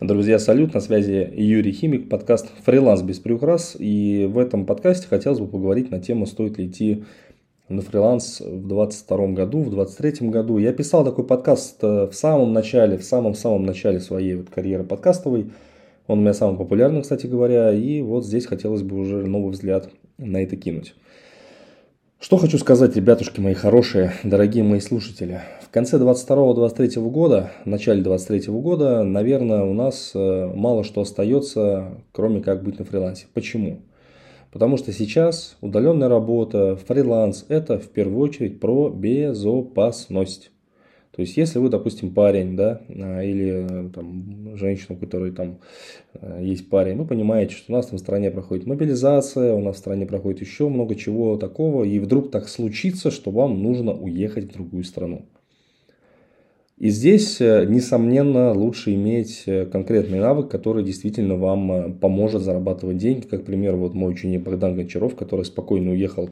Друзья, салют, на связи Юрий Химик, подкаст «Фриланс без приукрас». И в этом подкасте хотелось бы поговорить на тему, стоит ли идти на фриланс в 2022 году, в 2023 году. Я писал такой подкаст э, в самом начале, в самом-самом начале своей вот карьеры подкастовой. Он у меня самый популярный, кстати говоря. И вот здесь хотелось бы уже новый взгляд на это кинуть. Что хочу сказать, ребятушки мои хорошие, дорогие мои слушатели. В конце 22-23 года, в начале 23 года, наверное, у нас э, мало что остается, кроме как быть на фрилансе. Почему? Потому что сейчас удаленная работа, фриланс – это в первую очередь про безопасность. То есть, если вы, допустим, парень, да, а, или э, там, женщина, у которой там э, есть парень, вы понимаете, что у нас там в стране проходит мобилизация, у нас в стране проходит еще много чего такого, и вдруг так случится, что вам нужно уехать в другую страну. И здесь, э, несомненно, лучше иметь конкретный навык, который действительно вам поможет зарабатывать деньги. Как пример, вот мой ученик Богдан Гончаров, который спокойно уехал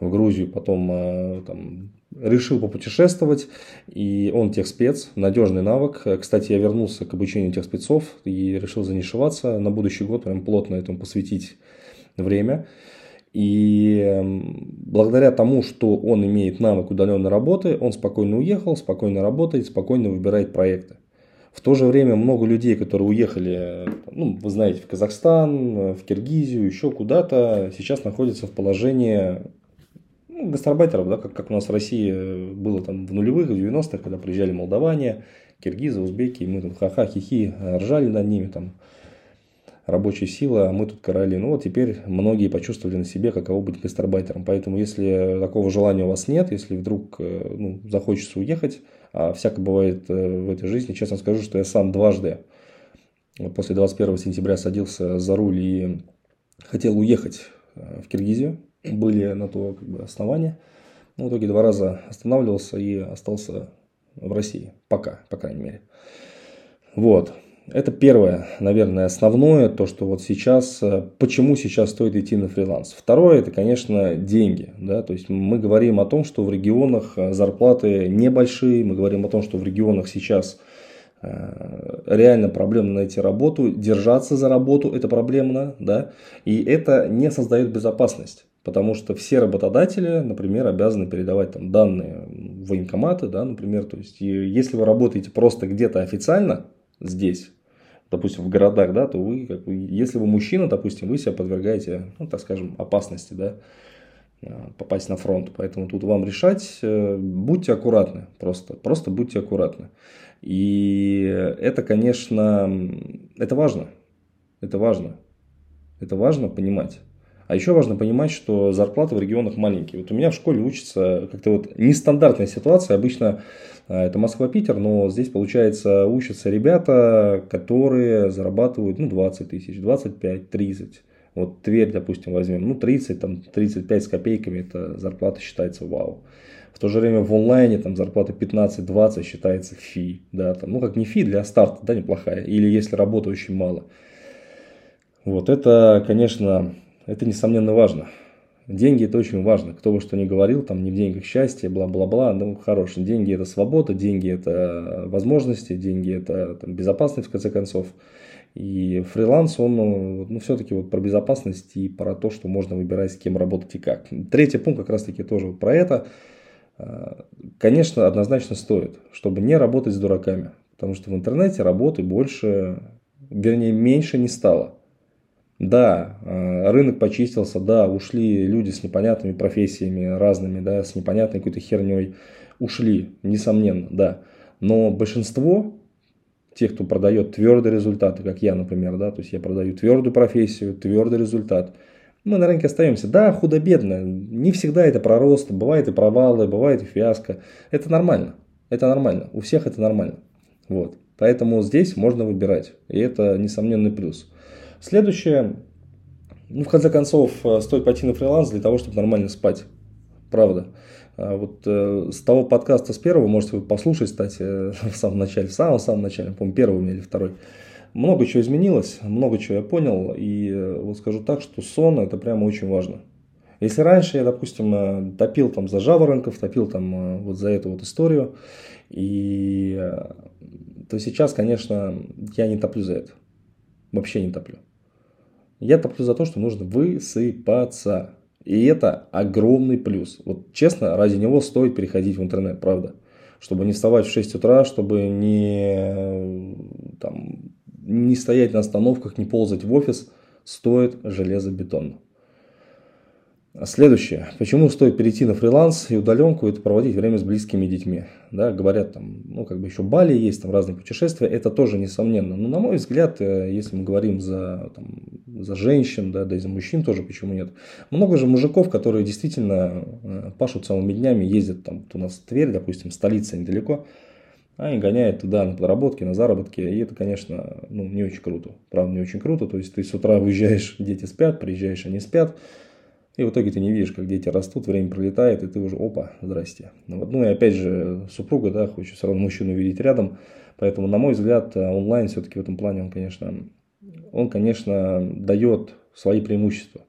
в Грузию, потом там, решил попутешествовать, и он техспец, надежный навык. Кстати, я вернулся к обучению техспецов и решил занишеваться на будущий год, прям плотно этому посвятить время. И эм, благодаря тому, что он имеет навык удаленной работы, он спокойно уехал, спокойно работает, спокойно выбирает проекты. В то же время много людей, которые уехали, ну, вы знаете, в Казахстан, в Киргизию, еще куда-то, сейчас находятся в положении ну, гастарбайтеров, да, как, как у нас в России было там в нулевых, в 90-х, когда приезжали молдаване, киргизы, узбеки, и мы там ха-ха, хихи, ржали над ними, там, рабочая сила, а мы тут короли. Ну вот теперь многие почувствовали на себе, каково быть гастарбайтером. Поэтому, если такого желания у вас нет, если вдруг э, ну, захочется уехать, а всякое бывает э, в этой жизни, честно скажу, что я сам дважды вот после 21 сентября садился за руль и хотел уехать э, в Киргизию были на то как бы, основания. Но в итоге два раза останавливался и остался в России. Пока, по крайней мере. Вот. Это первое, наверное, основное, то, что вот сейчас, э, почему сейчас стоит идти на фриланс. Второе, это, конечно, деньги. Да? То есть мы говорим о том, что в регионах э, зарплаты небольшие, мы говорим о том, что в регионах сейчас э, реально проблемно найти работу, держаться за работу это проблемно, да, и это не создает безопасность. Потому что все работодатели, например, обязаны передавать там данные в военкоматы, да, например. То есть, если вы работаете просто где-то официально здесь, допустим, в городах, да, то вы, как если вы мужчина, допустим, вы себя подвергаете, ну, так скажем, опасности, да, а, попасть на фронт. Поэтому тут вам решать, э, будьте аккуратны, просто, просто будьте аккуратны. И это, конечно, это важно, это важно, это важно понимать. А еще важно понимать, что зарплаты в регионах маленькие. Вот у меня в школе учится как-то вот нестандартная ситуация. Обычно а, это Москва-Питер, но здесь, получается, учатся ребята, которые зарабатывают ну, 20 тысяч, 25, 30. Вот Тверь, допустим, возьмем, ну 30, там 35 с копейками, это зарплата считается вау. В то же время в онлайне там зарплата 15-20 считается фи, да, там, ну как не фи для старта, да, неплохая, или если работы очень мало. Вот это, конечно, это несомненно важно. Деньги это очень важно. Кто бы что ни говорил, там не в деньгах счастье, бла-бла-бла. Ну, хорош. Деньги это свобода, деньги это возможности, деньги это там, безопасность в конце концов. И фриланс, он ну, ну все-таки вот про безопасность и про то, что можно выбирать, с кем работать и как. Третий пункт как раз-таки тоже про это. А, конечно, однозначно стоит, чтобы не работать с дураками. Потому что в интернете работы больше, вернее, меньше не стало. Да, э, рынок почистился, да, ушли люди с непонятными профессиями разными, да, с непонятной какой-то херней. Ушли, несомненно, да. Но большинство тех, кто продает твердые результаты, как я, например, да, то есть я продаю твердую профессию, твердый результат, мы на рынке остаемся. Да, худо-бедно, не всегда это про рост, бывает и провалы, бывает и фиаско. Это нормально, это нормально, у всех это нормально. Вот. Поэтому здесь можно выбирать, и это несомненный плюс. Следующее, ну, в конце концов, э, стоит пойти на фриланс для того, чтобы нормально спать. Правда. А вот э, с того подкаста с первого, можете послушать, кстати, в самом начале, в самом-самом начале, помню, первый у меня или второй. Много чего изменилось, много чего я понял, и э, вот скажу так, что сон это прямо очень важно. Если раньше я, допустим, э, топил там за жаворонков, топил там вот за эту вот историю, и то сейчас, конечно, я не топлю за это. Вообще не топлю. Я топлю за то, что нужно высыпаться. И это огромный плюс. Вот честно, ради него стоит переходить в интернет, правда. Чтобы не вставать в 6 утра, чтобы не, там, не стоять на остановках, не ползать в офис, стоит железобетонно. Следующее. Почему стоит перейти на фриланс и удаленку, это проводить время с близкими детьми. Да, говорят, там, ну, как бы еще Бали есть, там разные путешествия, это тоже несомненно. Но, на мой взгляд, э, если мы говорим за, там, за женщин, да, да и за мужчин тоже, почему нет. Много же мужиков, которые действительно э, пашут целыми днями, ездят, там, у нас Тверь, допустим, столица недалеко, а они гоняют туда на подработки, на заработки, и это, конечно, ну, не очень круто. Правда, не очень круто, то есть ты с утра уезжаешь, дети спят, приезжаешь, они спят, и в итоге ты не видишь, как дети растут, время пролетает, и ты уже, опа, здрасте. Ну, вот, ну и опять же, супруга, да, хочет все равно мужчину видеть рядом. Поэтому, на мой взгляд, онлайн все-таки в этом плане, он, конечно, он, конечно, дает свои преимущества.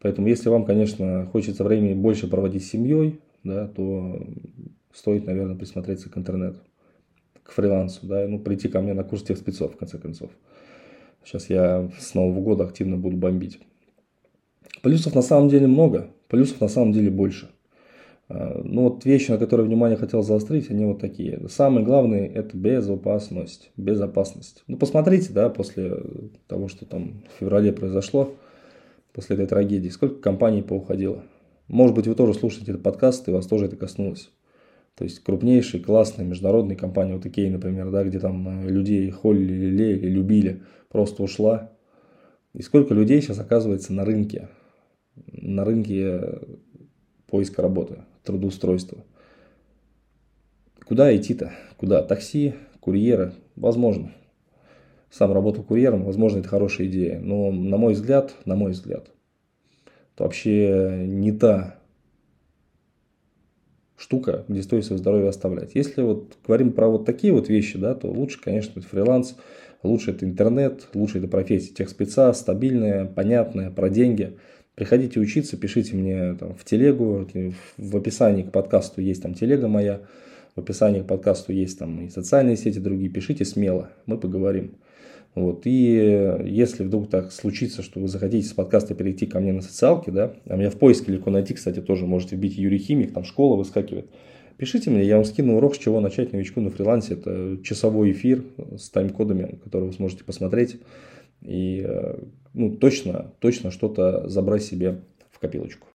Поэтому, если вам, конечно, хочется времени больше проводить с семьей, да, то стоит, наверное, присмотреться к интернету, к фрилансу, да, ну, прийти ко мне на курс тех спецов, в конце концов. Сейчас я с Нового года активно буду бомбить. Плюсов на самом деле много, плюсов на самом деле больше. Ну вот вещи, на которые внимание хотел заострить, они вот такие. Самое главное это безопасность. Безопасность. Ну посмотрите, да, после того, что там в феврале произошло, после этой трагедии, сколько компаний поуходило. Может быть, вы тоже слушаете этот подкаст, и вас тоже это коснулось. То есть крупнейшие, классные международные компании, вот такие, например, да, где там э, людей холили, лелеяли, любили, просто ушла. И сколько людей сейчас оказывается на рынке, на рынке поиска работы, трудоустройства. Куда идти-то? Куда? Такси, курьеры? Возможно. Сам работал курьером, возможно, это хорошая идея. Но, на мой взгляд, на мой взгляд, это вообще не та штука, где стоит свое здоровье оставлять. Если вот говорим про вот такие вот вещи, да, то лучше, конечно, быть фриланс, лучше это интернет, лучше это профессия тех спеца, стабильная, понятная, про деньги – Приходите учиться, пишите мне там, в телегу, в описании к подкасту есть там телега моя, в описании к подкасту есть там и социальные сети другие, пишите смело, мы поговорим. Вот. И если вдруг так случится, что вы захотите с подкаста перейти ко мне на социалки, да, а меня в поиске легко найти, кстати, тоже можете вбить Юрий Химик, там школа выскакивает. Пишите мне, я вам скину урок, с чего начать новичку на фрилансе. Это часовой эфир с тайм-кодами, который вы сможете посмотреть и э, ну, точно, точно что-то забрать себе в копилочку.